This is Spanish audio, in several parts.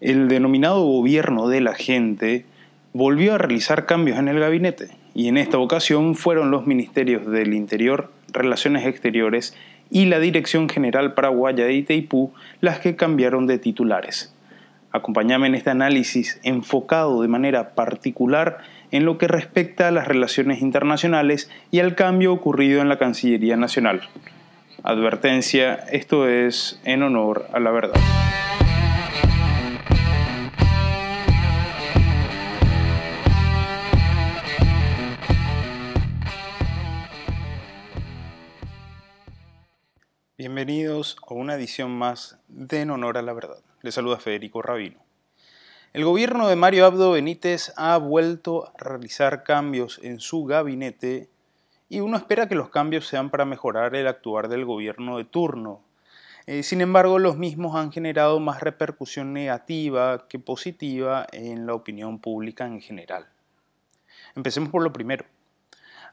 El denominado gobierno de la gente volvió a realizar cambios en el gabinete y en esta ocasión fueron los ministerios del Interior, Relaciones Exteriores y la Dirección General Paraguaya de Itaipú las que cambiaron de titulares. Acompáñame en este análisis enfocado de manera particular en lo que respecta a las relaciones internacionales y al cambio ocurrido en la Cancillería Nacional. Advertencia, esto es en honor a la verdad. Bienvenidos a una edición más de En Honor a la Verdad. Les saluda Federico Rabino. El gobierno de Mario Abdo Benítez ha vuelto a realizar cambios en su gabinete y uno espera que los cambios sean para mejorar el actuar del gobierno de turno. Eh, sin embargo, los mismos han generado más repercusión negativa que positiva en la opinión pública en general. Empecemos por lo primero.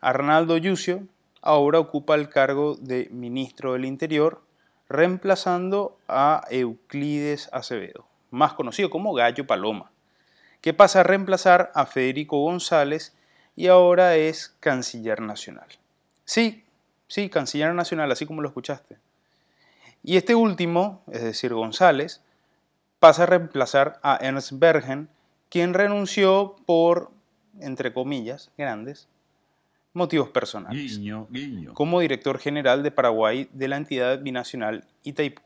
Arnaldo Yucio, ahora ocupa el cargo de ministro del Interior, reemplazando a Euclides Acevedo, más conocido como Gallo Paloma, que pasa a reemplazar a Federico González y ahora es canciller nacional. Sí, sí, canciller nacional, así como lo escuchaste. Y este último, es decir, González, pasa a reemplazar a Ernst Bergen, quien renunció por, entre comillas, grandes, motivos personales. Como director general de Paraguay de la entidad binacional Itaipú.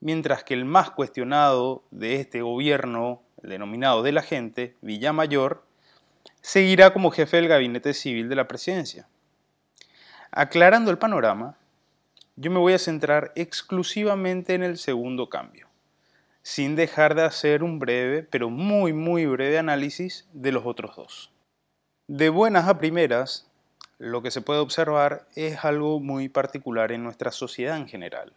Mientras que el más cuestionado de este gobierno, el denominado de la gente, Villamayor, seguirá como jefe del gabinete civil de la presidencia. Aclarando el panorama, yo me voy a centrar exclusivamente en el segundo cambio, sin dejar de hacer un breve, pero muy muy breve análisis de los otros dos. De buenas a primeras, lo que se puede observar es algo muy particular en nuestra sociedad en general.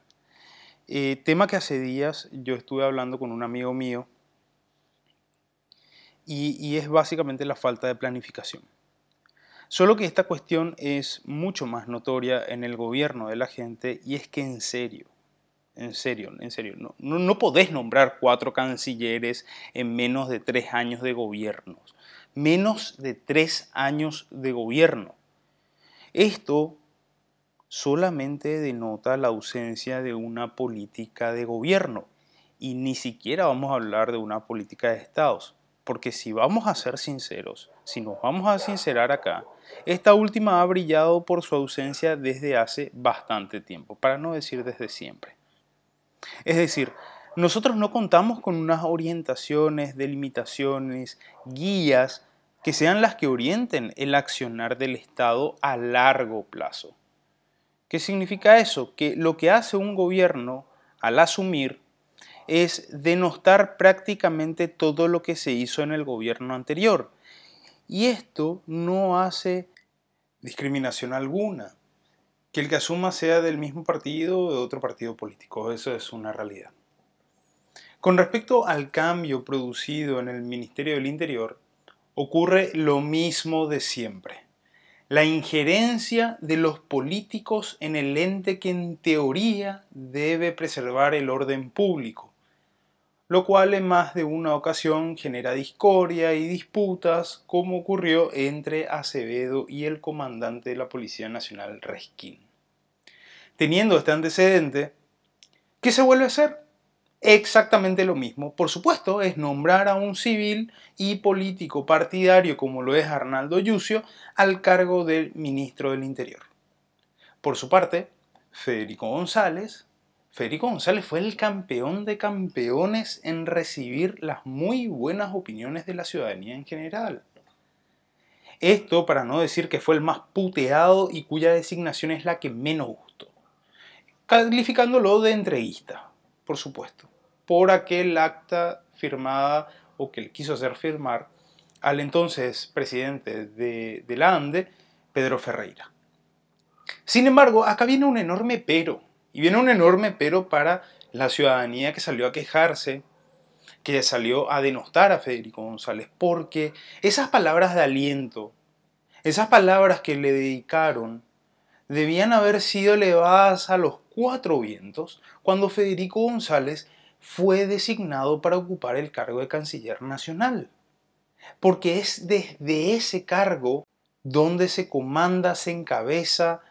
Eh, tema que hace días yo estuve hablando con un amigo mío y, es básicamente la falta de planificación. Solo que esta cuestión es mucho más notoria en el gobierno de la gente y es que en serio, en serio, en serio, no, no, podés nombrar cuatro cancilleres en menos de tres años de gobierno. Menos de tres años de gobierno. Esto solamente denota la ausencia de una política de gobierno y ni siquiera vamos a hablar de una política de estados, porque si vamos a ser sinceros, si nos vamos a sincerar acá, esta última ha brillado por su ausencia desde hace bastante tiempo, para no decir desde siempre. Es decir, nosotros no contamos con unas orientaciones, delimitaciones, guías que sean las que orienten el accionar del Estado a largo plazo. ¿Qué significa eso? Que lo que hace un gobierno al asumir es denostar prácticamente todo lo que se hizo en el gobierno anterior. Y esto no hace discriminación alguna. Que el que asuma sea del mismo partido o de otro partido político, eso es una realidad. Con respecto al cambio producido en el Ministerio del Interior, ocurre lo mismo de siempre. La injerencia de los políticos en el ente que en teoría debe preservar el orden público, lo cual en más de una ocasión genera discordia y disputas como ocurrió entre Acevedo y el comandante de la Policía Nacional Resquín. Teniendo este antecedente, ¿qué se vuelve a hacer? Exactamente lo mismo. Por supuesto, es nombrar a un civil y político partidario como lo es Arnaldo Yucio al cargo del ministro del Interior. Por su parte, Federico González, Federico González fue el campeón de campeones en recibir las muy buenas opiniones de la ciudadanía en general. Esto para no decir que fue el más puteado y cuya designación es la que menos gustó, calificándolo de entreguista, por supuesto por aquel acta firmada o que le quiso hacer firmar al entonces presidente de, de la ANDE, Pedro Ferreira. Sin embargo, acá viene un enorme pero, y viene un enorme pero para la ciudadanía que salió a quejarse, que salió a denostar a Federico González, porque esas palabras de aliento, esas palabras que le dedicaron, debían haber sido elevadas a los cuatro vientos cuando Federico González fue designado para ocupar el cargo de canciller nacional. Porque es desde ese cargo donde se comanda, se encabeza,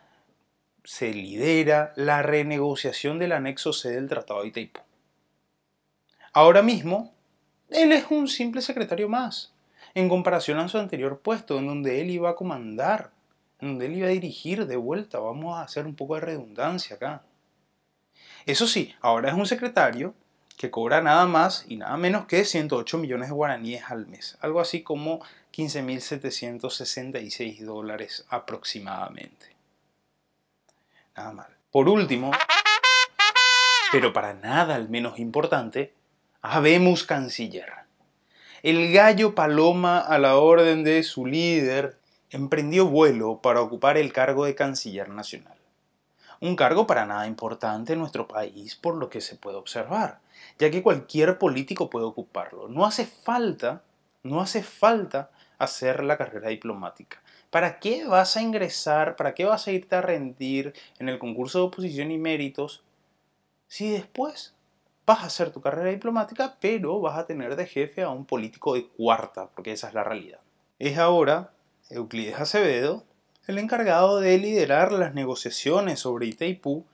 se lidera la renegociación del anexo C del Tratado de Itaipú. Ahora mismo, él es un simple secretario más, en comparación a su anterior puesto, en donde él iba a comandar, en donde él iba a dirigir de vuelta. Vamos a hacer un poco de redundancia acá. Eso sí, ahora es un secretario que cobra nada más y nada menos que 108 millones de guaraníes al mes, algo así como 15.766 dólares aproximadamente. Nada mal. Por último, pero para nada el menos importante, habemos canciller. El gallo paloma a la orden de su líder emprendió vuelo para ocupar el cargo de canciller nacional. Un cargo para nada importante en nuestro país por lo que se puede observar, ya que cualquier político puede ocuparlo. No hace falta, no hace falta hacer la carrera diplomática. ¿Para qué vas a ingresar, para qué vas a irte a rendir en el concurso de oposición y méritos si después vas a hacer tu carrera diplomática, pero vas a tener de jefe a un político de cuarta, porque esa es la realidad? Es ahora Euclides Acevedo el encargado de liderar las negociaciones sobre Itaipú,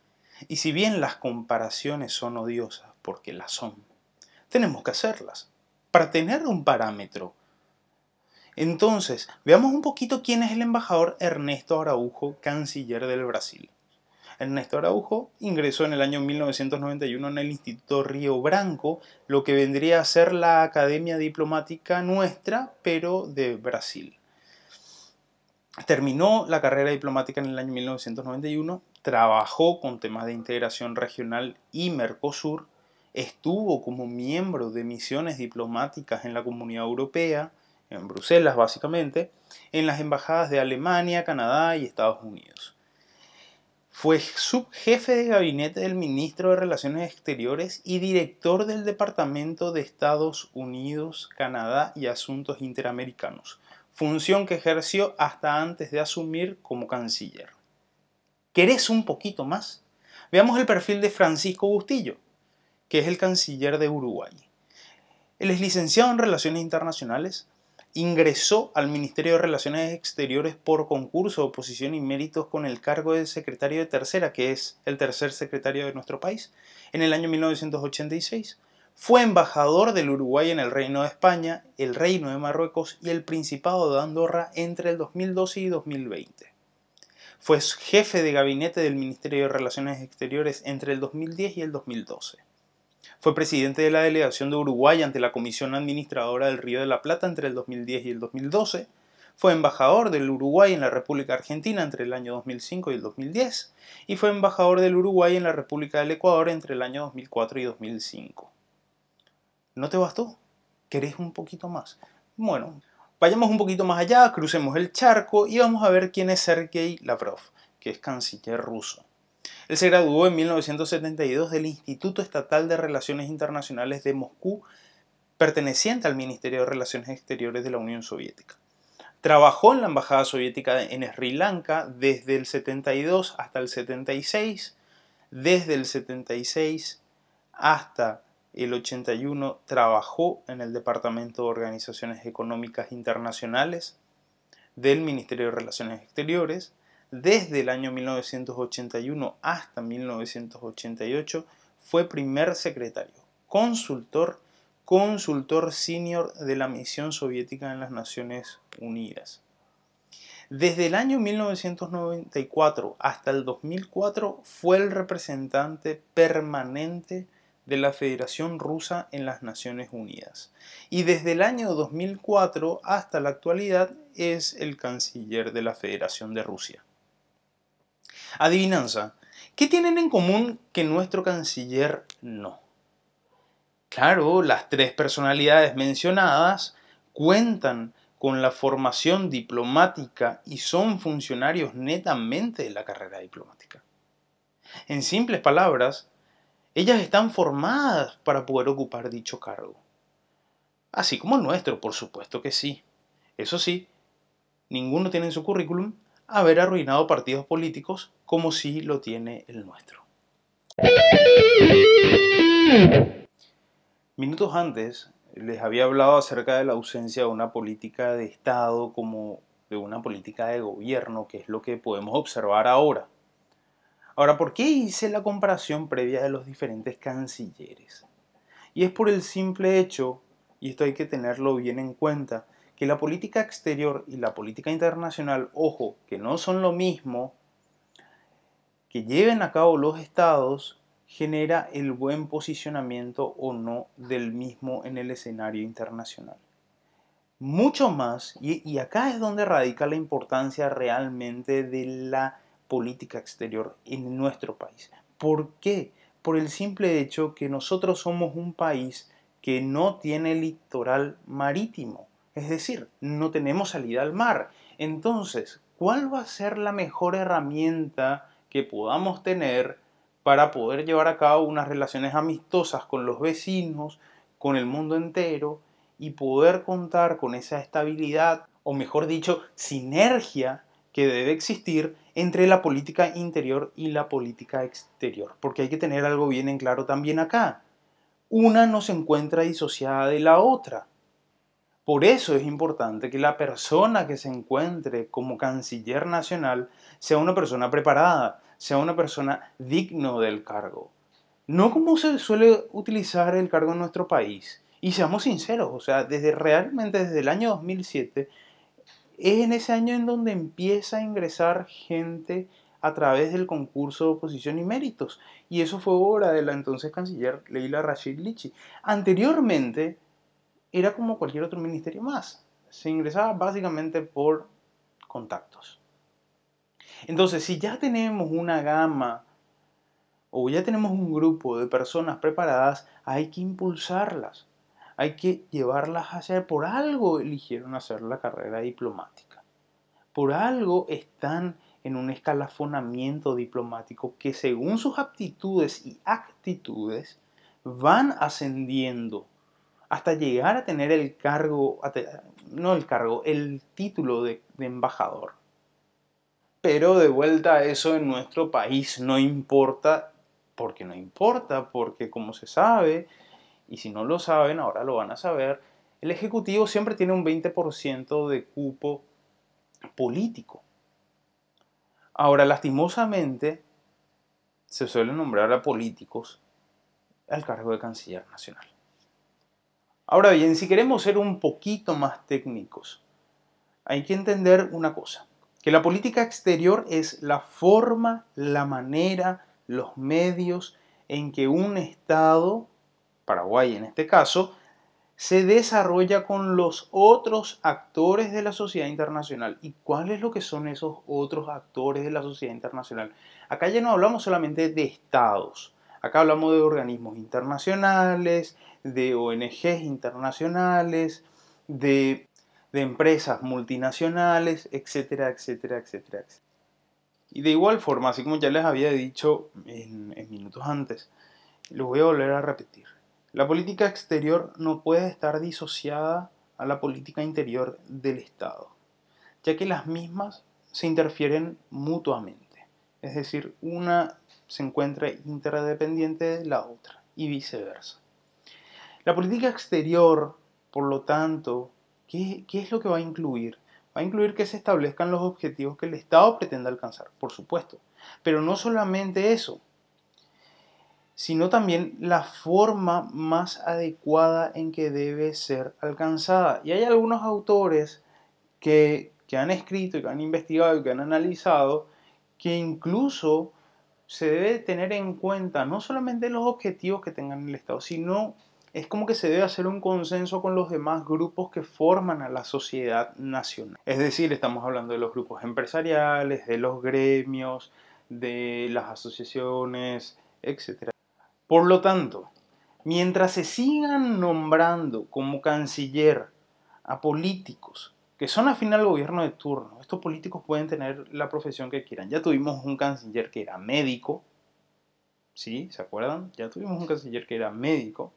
y si bien las comparaciones son odiosas, porque las son, tenemos que hacerlas, para tener un parámetro. Entonces, veamos un poquito quién es el embajador Ernesto Araujo, canciller del Brasil. Ernesto Araujo ingresó en el año 1991 en el Instituto Río Branco, lo que vendría a ser la Academia Diplomática nuestra, pero de Brasil. Terminó la carrera diplomática en el año 1991, trabajó con temas de integración regional y Mercosur, estuvo como miembro de misiones diplomáticas en la Comunidad Europea, en Bruselas básicamente, en las embajadas de Alemania, Canadá y Estados Unidos. Fue subjefe de gabinete del ministro de Relaciones Exteriores y director del Departamento de Estados Unidos, Canadá y Asuntos Interamericanos función que ejerció hasta antes de asumir como canciller. ¿Querés un poquito más? Veamos el perfil de Francisco Bustillo, que es el canciller de Uruguay. Él es licenciado en Relaciones Internacionales, ingresó al Ministerio de Relaciones Exteriores por concurso, oposición y méritos con el cargo de secretario de tercera, que es el tercer secretario de nuestro país, en el año 1986. Fue embajador del Uruguay en el Reino de España, el Reino de Marruecos y el Principado de Andorra entre el 2012 y 2020. Fue jefe de gabinete del Ministerio de Relaciones Exteriores entre el 2010 y el 2012. Fue presidente de la delegación de Uruguay ante la Comisión Administradora del Río de la Plata entre el 2010 y el 2012. Fue embajador del Uruguay en la República Argentina entre el año 2005 y el 2010. Y fue embajador del Uruguay en la República del Ecuador entre el año 2004 y 2005. ¿No te bastó? ¿Querés un poquito más? Bueno, vayamos un poquito más allá, crucemos el charco y vamos a ver quién es Sergei Lavrov, que es canciller ruso. Él se graduó en 1972 del Instituto Estatal de Relaciones Internacionales de Moscú, perteneciente al Ministerio de Relaciones Exteriores de la Unión Soviética. Trabajó en la Embajada Soviética en Sri Lanka desde el 72 hasta el 76, desde el 76 hasta el 81 trabajó en el Departamento de Organizaciones Económicas Internacionales del Ministerio de Relaciones Exteriores. Desde el año 1981 hasta 1988 fue primer secretario, consultor, consultor senior de la misión soviética en las Naciones Unidas. Desde el año 1994 hasta el 2004 fue el representante permanente de la Federación Rusa en las Naciones Unidas. Y desde el año 2004 hasta la actualidad es el canciller de la Federación de Rusia. Adivinanza, ¿qué tienen en común que nuestro canciller no? Claro, las tres personalidades mencionadas cuentan con la formación diplomática y son funcionarios netamente de la carrera diplomática. En simples palabras, ellas están formadas para poder ocupar dicho cargo. Así como el nuestro, por supuesto que sí. Eso sí, ninguno tiene en su currículum haber arruinado partidos políticos como sí lo tiene el nuestro. Minutos antes les había hablado acerca de la ausencia de una política de Estado como de una política de gobierno, que es lo que podemos observar ahora. Ahora, ¿por qué hice la comparación previa de los diferentes cancilleres? Y es por el simple hecho, y esto hay que tenerlo bien en cuenta, que la política exterior y la política internacional, ojo, que no son lo mismo, que lleven a cabo los estados, genera el buen posicionamiento o no del mismo en el escenario internacional. Mucho más, y, y acá es donde radica la importancia realmente de la política exterior en nuestro país. ¿Por qué? Por el simple hecho que nosotros somos un país que no tiene litoral marítimo. Es decir, no tenemos salida al mar. Entonces, ¿cuál va a ser la mejor herramienta que podamos tener para poder llevar a cabo unas relaciones amistosas con los vecinos, con el mundo entero y poder contar con esa estabilidad, o mejor dicho, sinergia que debe existir entre la política interior y la política exterior. Porque hay que tener algo bien en claro también acá. Una no se encuentra disociada de la otra. Por eso es importante que la persona que se encuentre como canciller nacional sea una persona preparada, sea una persona digno del cargo. No como se suele utilizar el cargo en nuestro país. Y seamos sinceros, o sea, desde realmente desde el año 2007 es en ese año en donde empieza a ingresar gente a través del concurso de oposición y méritos. Y eso fue obra de la entonces canciller Leila Rashid Lichi. Anteriormente era como cualquier otro ministerio más. Se ingresaba básicamente por contactos. Entonces, si ya tenemos una gama o ya tenemos un grupo de personas preparadas, hay que impulsarlas hay que llevarlas a hacer. Por algo eligieron hacer la carrera diplomática. Por algo están en un escalafonamiento diplomático que según sus aptitudes y actitudes van ascendiendo hasta llegar a tener el cargo, no el cargo, el título de, de embajador. Pero de vuelta a eso en nuestro país no importa, porque no importa, porque como se sabe, y si no lo saben, ahora lo van a saber, el Ejecutivo siempre tiene un 20% de cupo político. Ahora, lastimosamente, se suele nombrar a políticos al cargo de canciller nacional. Ahora bien, si queremos ser un poquito más técnicos, hay que entender una cosa, que la política exterior es la forma, la manera, los medios en que un Estado Paraguay en este caso, se desarrolla con los otros actores de la sociedad internacional. ¿Y cuáles lo que son esos otros actores de la sociedad internacional? Acá ya no hablamos solamente de estados, acá hablamos de organismos internacionales, de ONGs internacionales, de, empresas multinacionales, etcétera, etcétera, etcétera, Y de igual forma, así como ya les había dicho en, en minutos antes, lo voy a volver a repetir. La política exterior no puede estar disociada a la política interior del Estado, ya que las mismas se interfieren mutuamente, es decir, una se encuentra interdependiente de la otra y viceversa. La política exterior, por lo tanto, ¿qué, ¿qué, es lo que va a incluir? Va a incluir que se establezcan los objetivos que el Estado pretende alcanzar, por supuesto, pero no solamente eso, sino también la forma más adecuada en que debe ser alcanzada. Y hay algunos autores que, han escrito y que han investigado y que han analizado que incluso se debe tener en cuenta no solamente los objetivos que tengan el Estado, sino es como que se debe hacer un consenso con los demás grupos que forman a la sociedad nacional. Es decir, estamos hablando de los grupos empresariales, de los gremios, de las asociaciones, etc. Por lo tanto, mientras se sigan nombrando como canciller a políticos que son afín al gobierno de turno, estos políticos pueden tener la profesión que quieran. Ya tuvimos un canciller que era médico, ¿sí? ¿Se acuerdan? Ya tuvimos un canciller que era médico.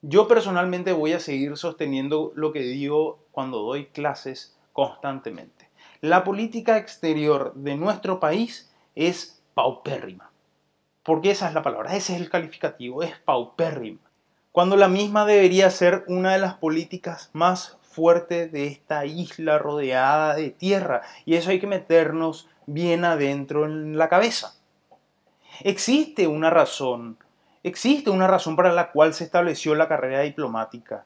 Yo personalmente voy a seguir sosteniendo lo que digo cuando doy clases constantemente. La política exterior de nuestro país es paupérrima. Porque esa es la palabra, ese es el calificativo, es paupérrima. cuando la misma debería ser una de las políticas más fuertes de esta isla rodeada de tierra. Y eso hay que meternos bien adentro en la cabeza. Existe una razón, existe una razón para la cual se estableció la carrera diplomática.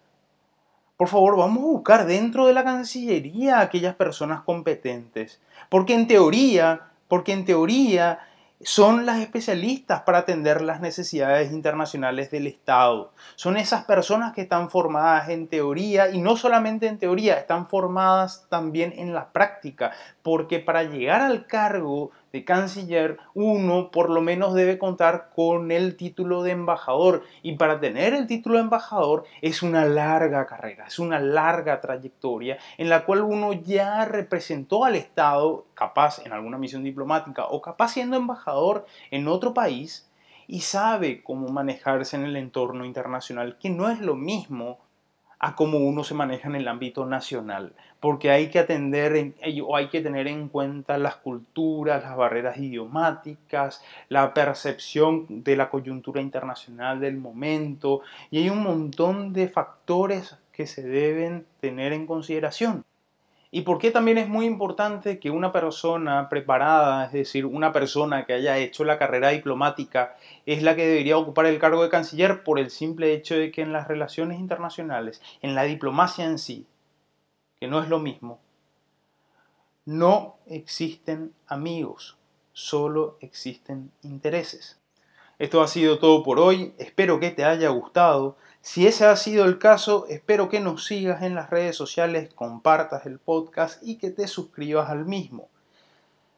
Por favor, vamos a buscar dentro de la Cancillería a aquellas personas competentes, porque en teoría, porque en teoría son las especialistas para atender las necesidades internacionales del Estado. Son esas personas que están formadas en teoría y no solamente en teoría, están formadas también en la práctica, porque para llegar al cargo de canciller, uno por lo menos debe contar con el título de embajador. Y para tener el título de embajador es una larga carrera, es una larga trayectoria en la cual uno ya representó al Estado, capaz en alguna misión diplomática o capaz siendo embajador en otro país y sabe cómo manejarse en el entorno internacional, que no es lo mismo a cómo uno se maneja en el ámbito nacional, porque hay que atender o hay que tener en cuenta las culturas, las barreras idiomáticas, la percepción de la coyuntura internacional del momento, y hay un montón de factores que se deben tener en consideración. ¿Y por qué también es muy importante que una persona preparada, es decir, una persona que haya hecho la carrera diplomática, es la que debería ocupar el cargo de canciller por el simple hecho de que en las relaciones internacionales, en la diplomacia en sí, que no es lo mismo, no existen amigos, solo existen intereses. Esto ha sido todo por hoy, espero que te haya gustado. Si ese ha sido el caso, espero que nos sigas en las redes sociales, compartas el podcast y que te suscribas al mismo.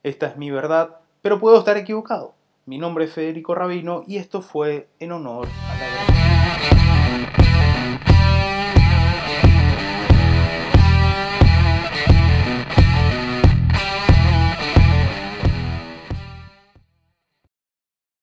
Esta es mi verdad, pero puedo estar equivocado. Mi nombre es Federico Rabino y esto fue en honor a la verdad.